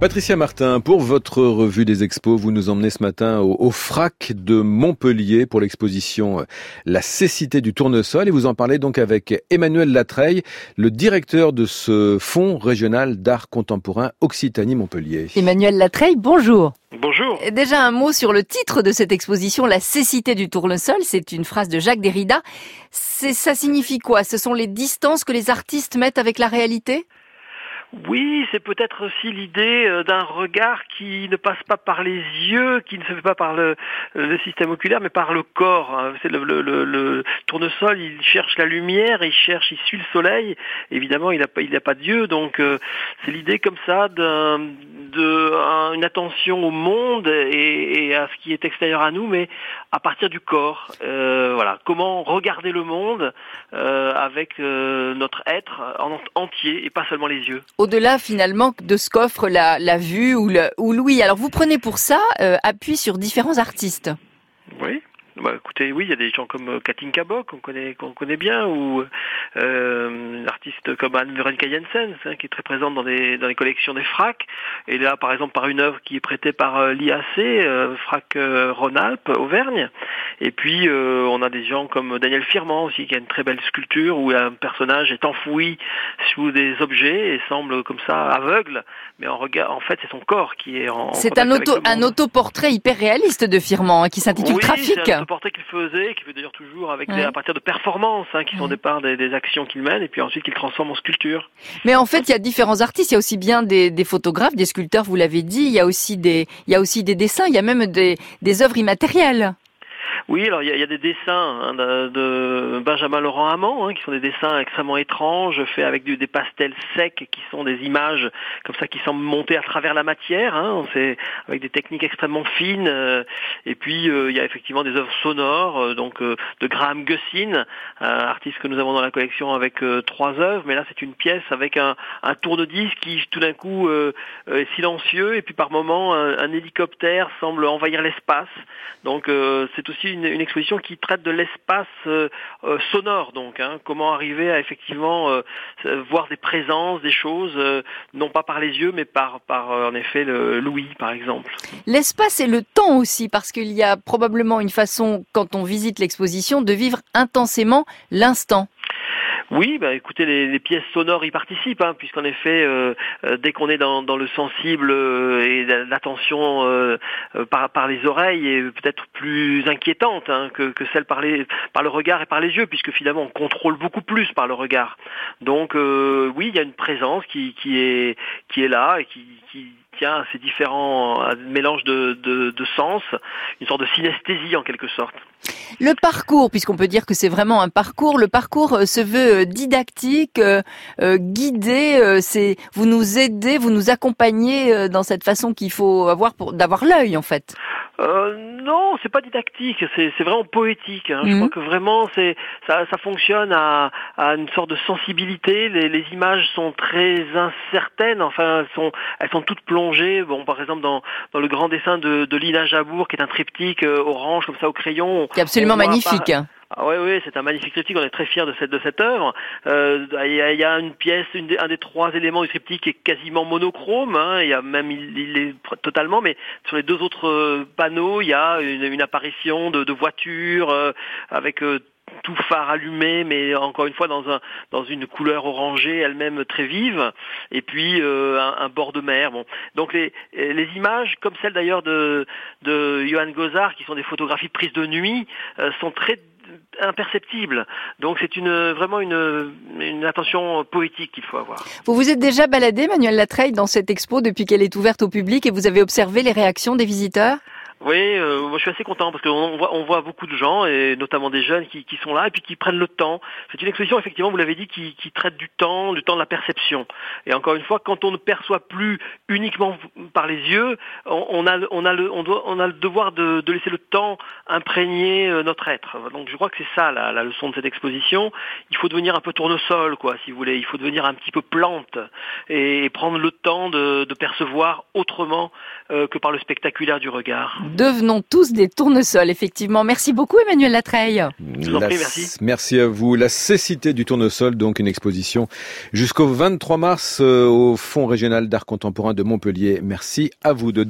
Patricia Martin, pour votre revue des expos, vous nous emmenez ce matin au, FRAC de Montpellier pour l'exposition euh, La cécité du tournesol et vous en parlez donc avec Emmanuel Latreille, le directeur de ce fonds régional d'art contemporain Occitanie-Montpellier. Emmanuel Latreille, bonjour. Bonjour. Déjà un mot sur le titre de cette exposition, La cécité du tournesol. C'est une phrase de Jacques Derrida. Ça signifie quoi? Ce sont les distances que les artistes mettent avec la réalité? Oui, c'est peut-être aussi l'idée euh, d'un regard qui ne passe pas par les yeux, qui ne se fait pas par le, système oculaire, mais par le corps. Hein. C'est le, le, tournesol, il cherche la lumière, il cherche, il suit le soleil. Évidemment, il n'a pas, il n'a pas d'yeux, donc euh, c'est l'idée comme ça d'un de une attention au monde et, à ce qui est extérieur à nous, mais à partir du corps. Euh, voilà, comment regarder le monde avec notre être en entier et pas seulement les yeux au-delà finalement de ce qu'offre la, vue ou, le, ou l'ouïe. Alors vous prenez pour ça euh, appui sur différents artistes. Oui. Bah, écoutez, oui, il y a des gens comme euh, Katinka Bock, qu'on connaît, qu'on connaît bien, ou euh, un artiste comme Anne-Veronica Jensen, hein, qui est très présente dans, des, dans les collections des FRAC. Et là, par exemple, par une œuvre qui est prêtée par euh, l'IAC, euh, FRAC Rhône-Alpes, Auvergne. Et puis, on a des gens comme Daniel Firman aussi, qui a une très belle sculpture où un personnage est enfoui sous des objets et semble comme ça aveugle, mais en regard, en fait, c'est son corps qui est en. C'est un auto, un autoportrait hyper réaliste de Firman hein, qui s'intitule Trafic portrait qu'il faisait, qu'il fait d'ailleurs toujours avec à partir de performances, hein, qui sont des parts des, actions qu'il mène, et puis ensuite qu'il transforme en sculpture. Mais en fait, il y a différents artistes. Il y a aussi bien des, photographes, des sculpteurs, vous l'avez dit. Il y a aussi des, il y a aussi des dessins. Il y a même des, des œuvres immatérielles. Oui, alors il y, a, des dessins hein, de, Benjamin Laurent Hamon, hein, qui sont des dessins extrêmement étranges, faits avec des pastels secs, qui sont des images comme ça qui semblent monter à travers la matière. Hein, avec des techniques extrêmement fines. Euh, et puis euh, il y a effectivement des œuvres sonores, euh, donc de Graham Gussin, artiste que nous avons dans la collection avec trois œuvres. Mais là, c'est une pièce avec un, un tourne-disque qui tout d'un coup est silencieux, et puis par moments un, un hélicoptère semble envahir l'espace. Donc c'est aussi exposition qui traite de l'espace euh, euh, sonore, donc hein. comment arriver à effectivement euh, voir des présences, des choses, non pas par les yeux, mais par, par en effet l'ouïe, par exemple. L'espace et le temps aussi, parce qu'il y a probablement une façon, quand on visite l'exposition, de vivre intensément l'instant. Oui, bah, écoutez, les, pièces sonores y participent, hein, puisqu'en effet, euh, euh, dès qu'on est dans, le sensible euh, et l'attention par, par les oreilles est peut-être plus inquiétante hein, que, celle par, par le regard et par les yeux, puisque finalement on contrôle beaucoup plus par le regard. Donc oui, il y a une présence qui, qui, est, qui est là et qui, qui ces différents mélanges de, sens, une sorte de synesthésie en quelque sorte. Le parcours, puisqu'on peut dire que c'est vraiment un parcours, le parcours euh, se veut euh, didactique, euh, guidé. c'est vous nous aidez, vous nous accompagnez dans cette façon qu'il faut avoir pour d'avoir l'œil en fait. Euh, non, c'est pas didactique, c'est vraiment poétique. Hein. Je mhm. crois que vraiment c'est ça, ça fonctionne à, à, une sorte de sensibilité. Les, les, images sont très incertaines. Enfin, elles sont elles sont toutes plongées. Bon, par exemple dans dans le grand dessin de, de Lina Jabour, qui est un triptyque orange comme ça au crayon. C'est absolument magnifique. Ah oui, c'est un magnifique triptyque. On est très fiers de cette de cette œuvre. Euh, il y, a une pièce, un des trois éléments du triptyque est quasiment monochrome. Hein. Y a même il, est totalement, mais sur les deux autres euh, panneaux, il y a une, apparition de, de voitures euh, avec tout phare allumé, mais encore une fois dans un dans une couleur orangée elle-même très vive, et puis un, bord de mer. Bon, donc les les images, comme celles d'ailleurs de de Johan Gozar, qui sont des photographies prises de nuit, sont très imperceptible. Donc c'est une vraiment une, une attention poétique qu'il faut avoir. Vous vous êtes déjà baladé, Manuel Latreille, dans cette expo depuis qu'elle est ouverte au public et vous avez observé les réactions des visiteurs? Oui, euh, moi je suis assez content parce qu'on voit, on voit beaucoup de gens et notamment des jeunes qui, qui sont là et puis qui prennent le temps. C'est une exposition effectivement, vous l'avez dit, qui, qui, traite du temps, du temps de la perception. Et encore une fois, quand on ne perçoit plus uniquement par les yeux, on, a, on a, le, on on a le devoir de, de laisser le temps imprégner euh, notre être. Donc je crois que c'est ça la, la, leçon de cette exposition. Il faut devenir un peu tournesol, quoi, si vous voulez. Il faut devenir un petit peu plante et, prendre le temps de, de percevoir autrement euh, que par le spectaculaire du regard. Devenons tous des tournesols, effectivement. Merci beaucoup Emmanuel Latreille. merci. Merci à vous. La cécité du tournesol, donc une exposition jusqu'au 23 mars euh, au Fonds régional d'art contemporain de Montpellier. Merci à vous de